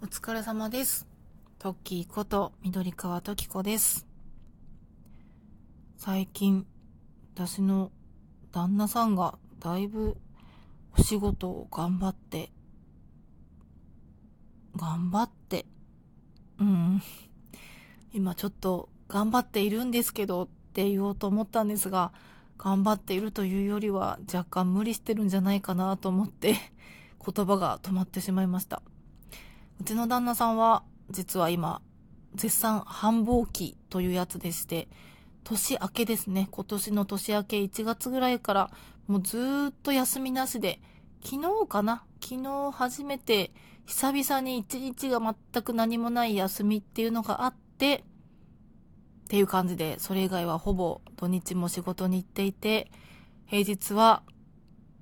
お疲れ様です。トッキーこと緑川トキコです。最近、私の旦那さんがだいぶお仕事を頑張って、頑張って、うん、今ちょっと頑張っているんですけどって言おうと思ったんですが、頑張っているというよりは若干無理してるんじゃないかなと思って言葉が止まってしまいました。うちの旦那さんは実は今絶賛繁忙期というやつでして年明けですね。今年の年明け1月ぐらいからもうずっと休みなしで昨日かな？昨日初めて久々に一日が全く何もない休みっていうのがあってっていう感じでそれ以外はほぼ土日も仕事に行っていて平日は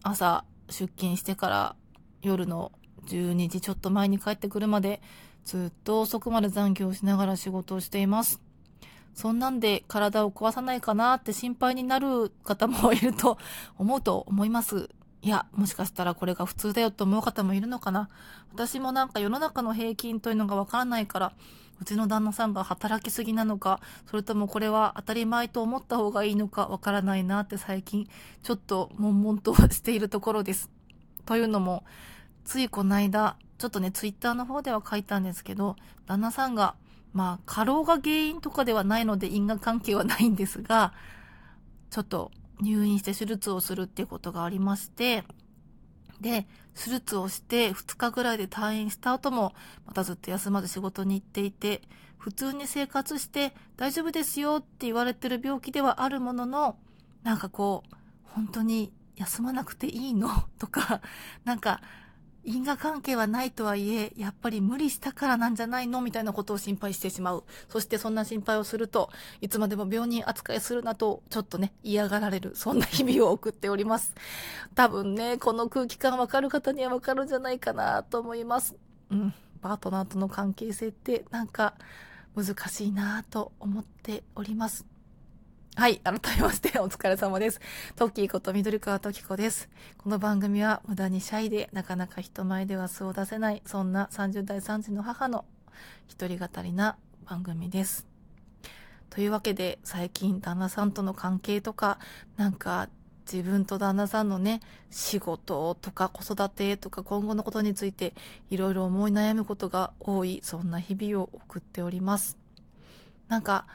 朝出勤してから夜の12時ちょっと前に帰ってくるまでずっと遅くまで残業しながら仕事をしています。そんなんで体を壊さないかなって心配になる方もいると思うと思います。いや、もしかしたらこれが普通だよと思う方もいるのかな。私もなんか世の中の平均というのがわからないから、うちの旦那さんが働きすぎなのか、それともこれは当たり前と思った方がいいのかわからないなって最近ちょっと悶々としているところです。というのも、ついこの間、ちょっとね、ツイッターの方では書いたんですけど、旦那さんが、まあ、過労が原因とかではないので因果関係はないんですが、ちょっと入院して手術をするっていうことがありまして、で、手術をして2日ぐらいで退院した後も、またずっと休まず仕事に行っていて、普通に生活して大丈夫ですよって言われてる病気ではあるものの、なんかこう、本当に休まなくていいの？とか、なんか、因果関係はないとはいえ、やっぱり無理したからなんじゃないのみたいなことを心配してしまう。そしてそんな心配をすると、いつまでも病人扱いするなと、ちょっとね、嫌がられる。そんな日々を送っております。多分ね、この空気感わかる方にはわかるんじゃないかなと思います。うん。パートナーとの関係性って、なんか、難しいなと思っております。はい。改めまして、お疲れ様です。トッキーこと緑川トキコです。この番組は無駄にシャイでなかなか人前では素を出せない、そんな30代3児の母の一人語りな番組です。というわけで、最近旦那さんとの関係とか、なんか自分と旦那さんのね、仕事とか子育てとか今後のことについていろいろ思い悩むことが多い、そんな日々を送っております。なんか、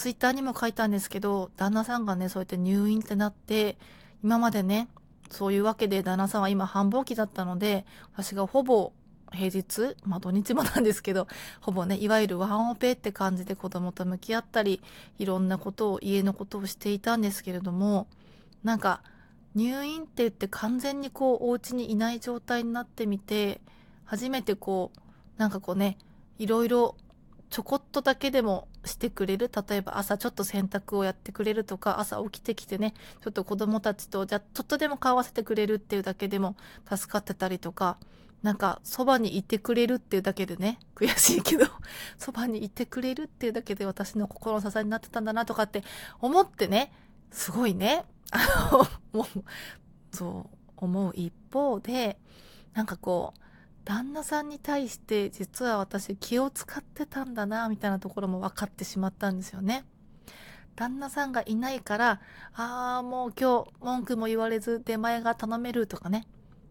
ツイッターにも書いたんですけど、旦那さんがね、そうやって入院ってなって、今までね、そういうわけで旦那さんは今繁忙期だったので、私がほぼ平日、まあ土日もなんですけど、ほぼね、いわゆるワンオペって感じで子供と向き合ったり、いろんなことを、家のことをしていたんですけれども、なんか、入院って言って完全にこう、お家にいない状態になってみて、初めてこう、なんかこうね、いろいろちょこっとだけでもしてくれる？例えば朝ちょっと洗濯をやってくれるとか朝起きてきてねちょっと子供たちとじゃちょっとでも顔合わせてくれるっていうだけでも助かってたりとかなんかそばにいてくれるっていうだけでね悔しいけど そばにいてくれるっていうだけで私の心の支えになってたんだなとかって思ってねすごいね。あのもうそう思う一方でなんかこう旦那さんに対して実は私気を使ってたんだなみたいなところも分かってしまったんですよね。旦那さんがいないから、ああ、もう今日文句も言われず出前が頼めるとかね。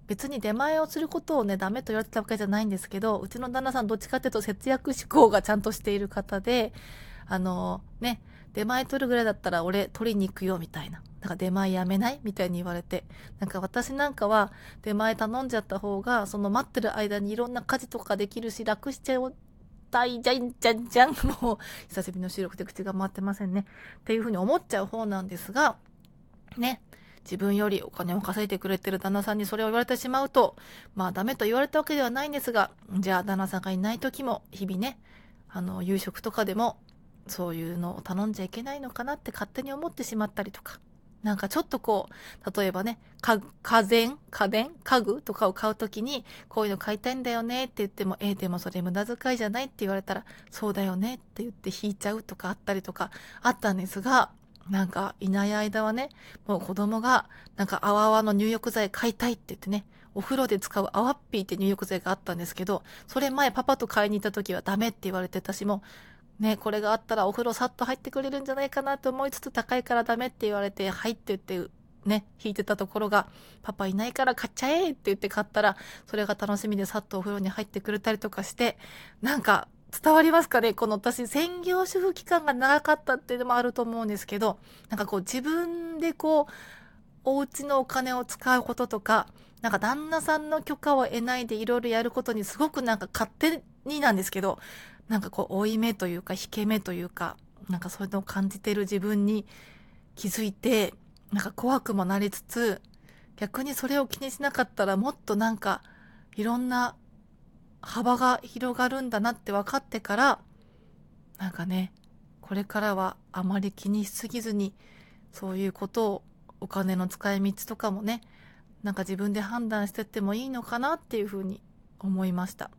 別に出前をすることをね、ダメと言われてたわけじゃないんですけど、うちの旦那さんどっちかっていうと節約志向がちゃんとしている方で、あのね、出前取るぐらいだったら俺取りに行くよみたいな。だか出前やめないみたいに言われて。なんか私なんかは出前頼んじゃった方が、その待ってる間にいろんな家事とかできるし、楽しちゃう。たいじゃんじゃんじゃん。もう、久しぶりの収録で口が回ってませんね。っていうふうに思っちゃう方なんですが、ね。自分よりお金を稼いでくれてる旦那さんにそれを言われてしまうと、まあダメと言われたわけではないんですが、じゃあ旦那さんがいない時も、日々ね、あの、夕食とかでも、そういうのを頼んじゃいけないのかなって勝手に思ってしまったりとか。なんかちょっとこう、例えばね、か、家電家電？家具とかを買うときに、こういうの買いたいんだよねって言っても、えー、でもそれ無駄遣いじゃないって言われたら、そうだよねって言って引いちゃうとかあったりとかあったんですが、なんかいない間はね、もう子供が、なんかあわあわの入浴剤買いたいって言ってね、お風呂で使うアワッピーって入浴剤があったんですけど、それ前パパと買いに行った時はダメって言われてたしも、ね、これがあったらお風呂さっと入ってくれるんじゃないかなと思いつつ高いからダメって言われて、入ってってね、引いてたところが、パパいないから買っちゃえって言って買ったら、それが楽しみでさっとお風呂に入ってくれたりとかして、なんか伝わりますかね？この私、専業主婦期間が長かったっていうのもあると思うんですけど、なんかこう自分でこう、お家のお金を使うこととか、なんか旦那さんの許可を得ないでいろいろやることにすごくなんか勝手になんですけど、なんかこう、負い目というか、引け目というか、なんかそういうのを感じてる自分に気づいて、なんか怖くもなりつつ、逆にそれを気にしなかったらもっとなんか、いろんな幅が広がるんだなって分かってから、なんかね、これからはあまり気にしすぎずに、そういうことをお金の使い道とかもね、なんか自分で判断してってもいいのかなっていうふうに思いました。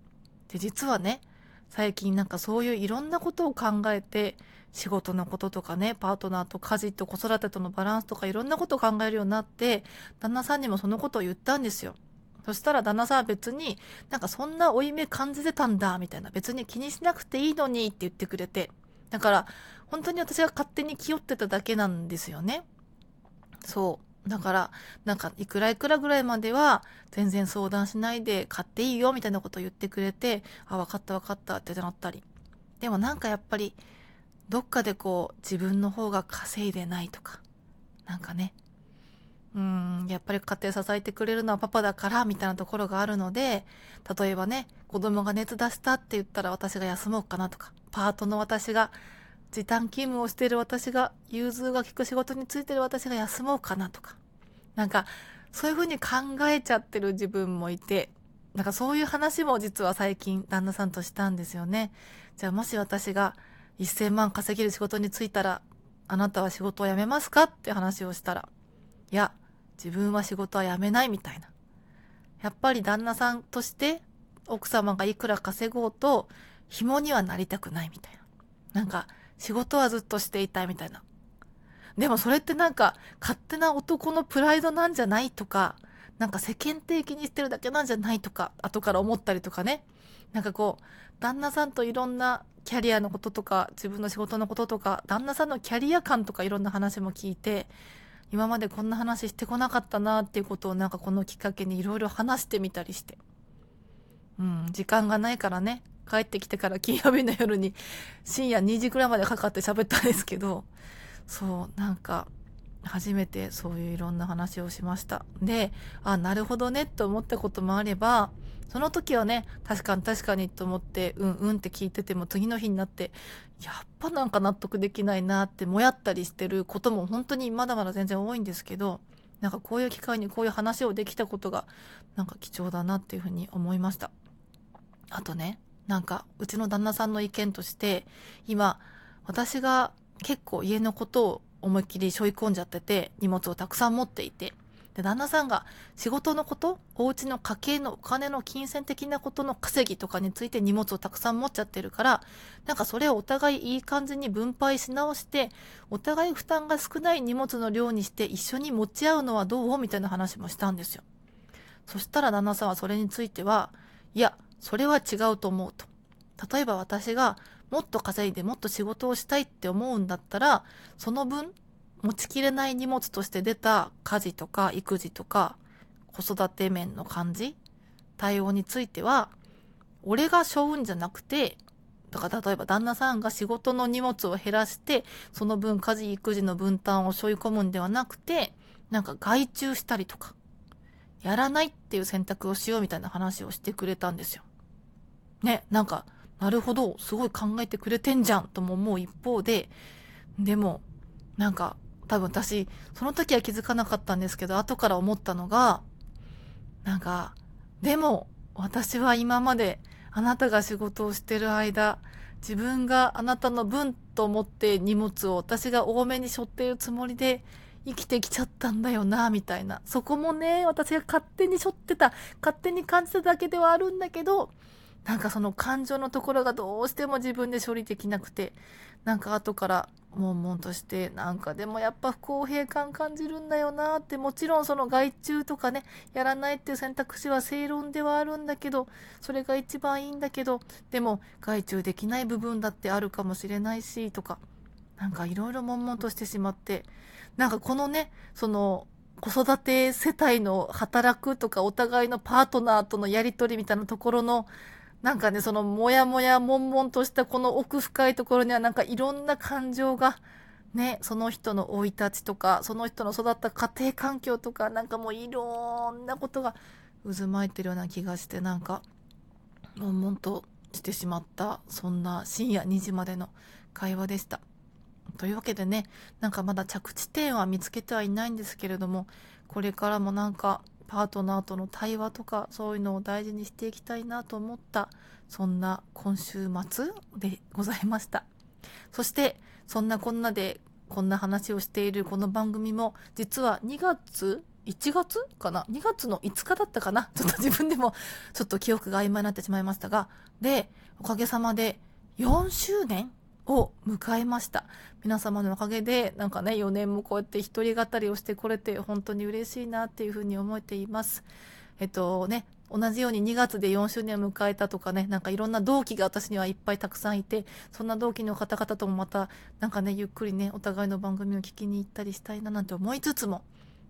で、実はね、最近なんかそういういろんなことを考えて、仕事のこととかね、パートナーと家事と子育てとのバランスとかいろんなことを考えるようになって、旦那さんにもそのことを言ったんですよ。そしたら旦那さんは別に、なんかそんな負い目感じてたんだ、みたいな。別に気にしなくていいのにって言ってくれて。だから、本当に私が勝手に気負ってただけなんですよね。そう。だから、なんか、いくらいくらぐらいまでは、全然相談しないで買っていいよ、みたいなことを言ってくれて、あ、わかったわかったってなったり。でもなんかやっぱり、どっかでこう、自分の方が稼いでないとか、なんかね、うん、やっぱり家庭支えてくれるのはパパだから、みたいなところがあるので、例えばね、子供が熱出したって言ったら私が休もうかなとか、パートの私が、時短勤務をしている私が、融通が利く仕事についてる私が休もうかなとか、なんか、そういうふうに考えちゃってる自分もいて、なんかそういう話も実は最近旦那さんとしたんですよね。じゃあもし私が1000万稼げる仕事に就いたら、あなたは仕事を辞めますかって話をしたら、いや、自分は仕事は辞めないみたいな。やっぱり旦那さんとして奥様がいくら稼ごうと紐にはなりたくないみたいな。なんか仕事はずっとしていたいみたいな。でもそれってなんか勝手な男のプライドなんじゃないとか、なんか世間的にしてるだけなんじゃないとか、後から思ったりとかね。なんかこう、旦那さんといろんなキャリアのこととか、自分の仕事のこととか、旦那さんのキャリア感とかいろんな話も聞いて、今までこんな話してこなかったなっていうことをなんかこのきっかけにいろいろ話してみたりして。うん、時間がないからね、帰ってきてから金曜日の夜に深夜2時くらいまでかかって喋ったんですけど、そう、なんか、初めてそういういろんな話をしました。で、あ、なるほどねって思ったこともあれば、その時はね、確かに確かにと思って、うんうんって聞いてても次の日になって、やっぱなんか納得できないなってもやったりしてることも本当にまだまだ全然多いんですけど、なんかこういう機会にこういう話をできたことが、なんか貴重だなっていうふうに思いました。あとね、なんかうちの旦那さんの意見として、今、私が結構家のことを思いっきり背負い込んじゃってて、荷物をたくさん持っていて、で、旦那さんが仕事のこと、お家の家計のお金の金銭的なことの稼ぎとかについて荷物をたくさん持っちゃってるから、なんかそれをお互いいい感じに分配し直して、お互い負担が少ない荷物の量にして一緒に持ち合うのはどう？みたいな話もしたんですよ。そしたら旦那さんはそれについては、いや、それは違うと思うと。例えば私がもっと稼いでもっと仕事をしたいって思うんだったら、その分持ちきれない荷物として出た家事とか育児とか子育て面の感じ対応については俺が背負うんじゃなくてだから例えば旦那さんが仕事の荷物を減らしてその分家事育児の分担を背負い込むんではなくてなんか外注したりとかやらないっていう選択をしようみたいな話をしてくれたんですよ。ね、なんかなるほどすごい考えてくれてんじゃんとも思う一方ででもなんか多分私、その時は気づかなかったんですけど、後から思ったのが、なんか、でも、私は今まであなたが仕事をしてる間、自分があなたの分と思って荷物を私が多めに背負っているつもりで生きてきちゃったんだよな、みたいな。そこもね、私が勝手に背負ってた、勝手に感じただけではあるんだけど、なんかその感情のところがどうしても自分で処理できなくて、なんか後から悶々として、なんかでもやっぱ不公平感感じるんだよなって、もちろんその外注とかね、やらないっていう選択肢は正論ではあるんだけど、それが一番いいんだけど、でも外注できない部分だってあるかもしれないし、とか、なんかいろいろ悶々としてしまって、なんかこのね、その、子育て世帯の働くとかお互いのパートナーとのやりとりみたいなところのなんかね、そのもやもや悶々としたこの奥深いところにはなんかいろんな感情が、ね、その人の生い立ちとか、その人の育った家庭環境とか、なんかもういろんなことが渦巻いてるような気がして、なんか、悶々としてしまった、そんな深夜2時までの会話でした。というわけでね、なんかまだ着地点は見つけてはいないんですけれども、これからもなんかパートナーとの対話とかそういうのを大事にしていきたいなと思ったそんな今週末でございましたそしてそんなこんなでこんな話をしているこの番組も実は2月1月かな ?2 月の5日だったかな？ちょっと自分でもちょっと記憶が曖昧になってしまいましたが、で、おかげさまで4周年を迎えました。皆様のおかげで、なんかね、4年もこうやって一人語りをしてこれて、本当に嬉しいなっていうふうに思っています。えっとね、同じように2月で4周年を迎えたとかね、なんかいろんな同期が私にはいっぱいたくさんいて、そんな同期の方々ともまた、なんかね、ゆっくりね、お互いの番組を聞きに行ったりしたいななんて思いつつも、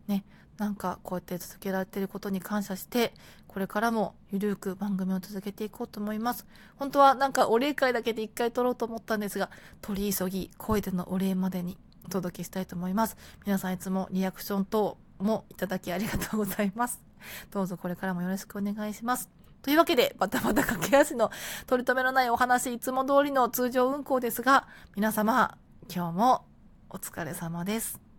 ね、なんかこうやって続けられてることに感謝して、これからもゆるく番組を続けていこうと思います。本当はなんかお礼会だけで一回撮ろうと思ったんですが、取り急ぎ声でのお礼までにお届けしたいと思います。皆さんいつもリアクション等もいただきありがとうございます。どうぞこれからもよろしくお願いします。というわけで、バタバタ駆け足の取り留めのないお話、いつも通りの通常運行ですが、皆様、今日もお疲れ様です。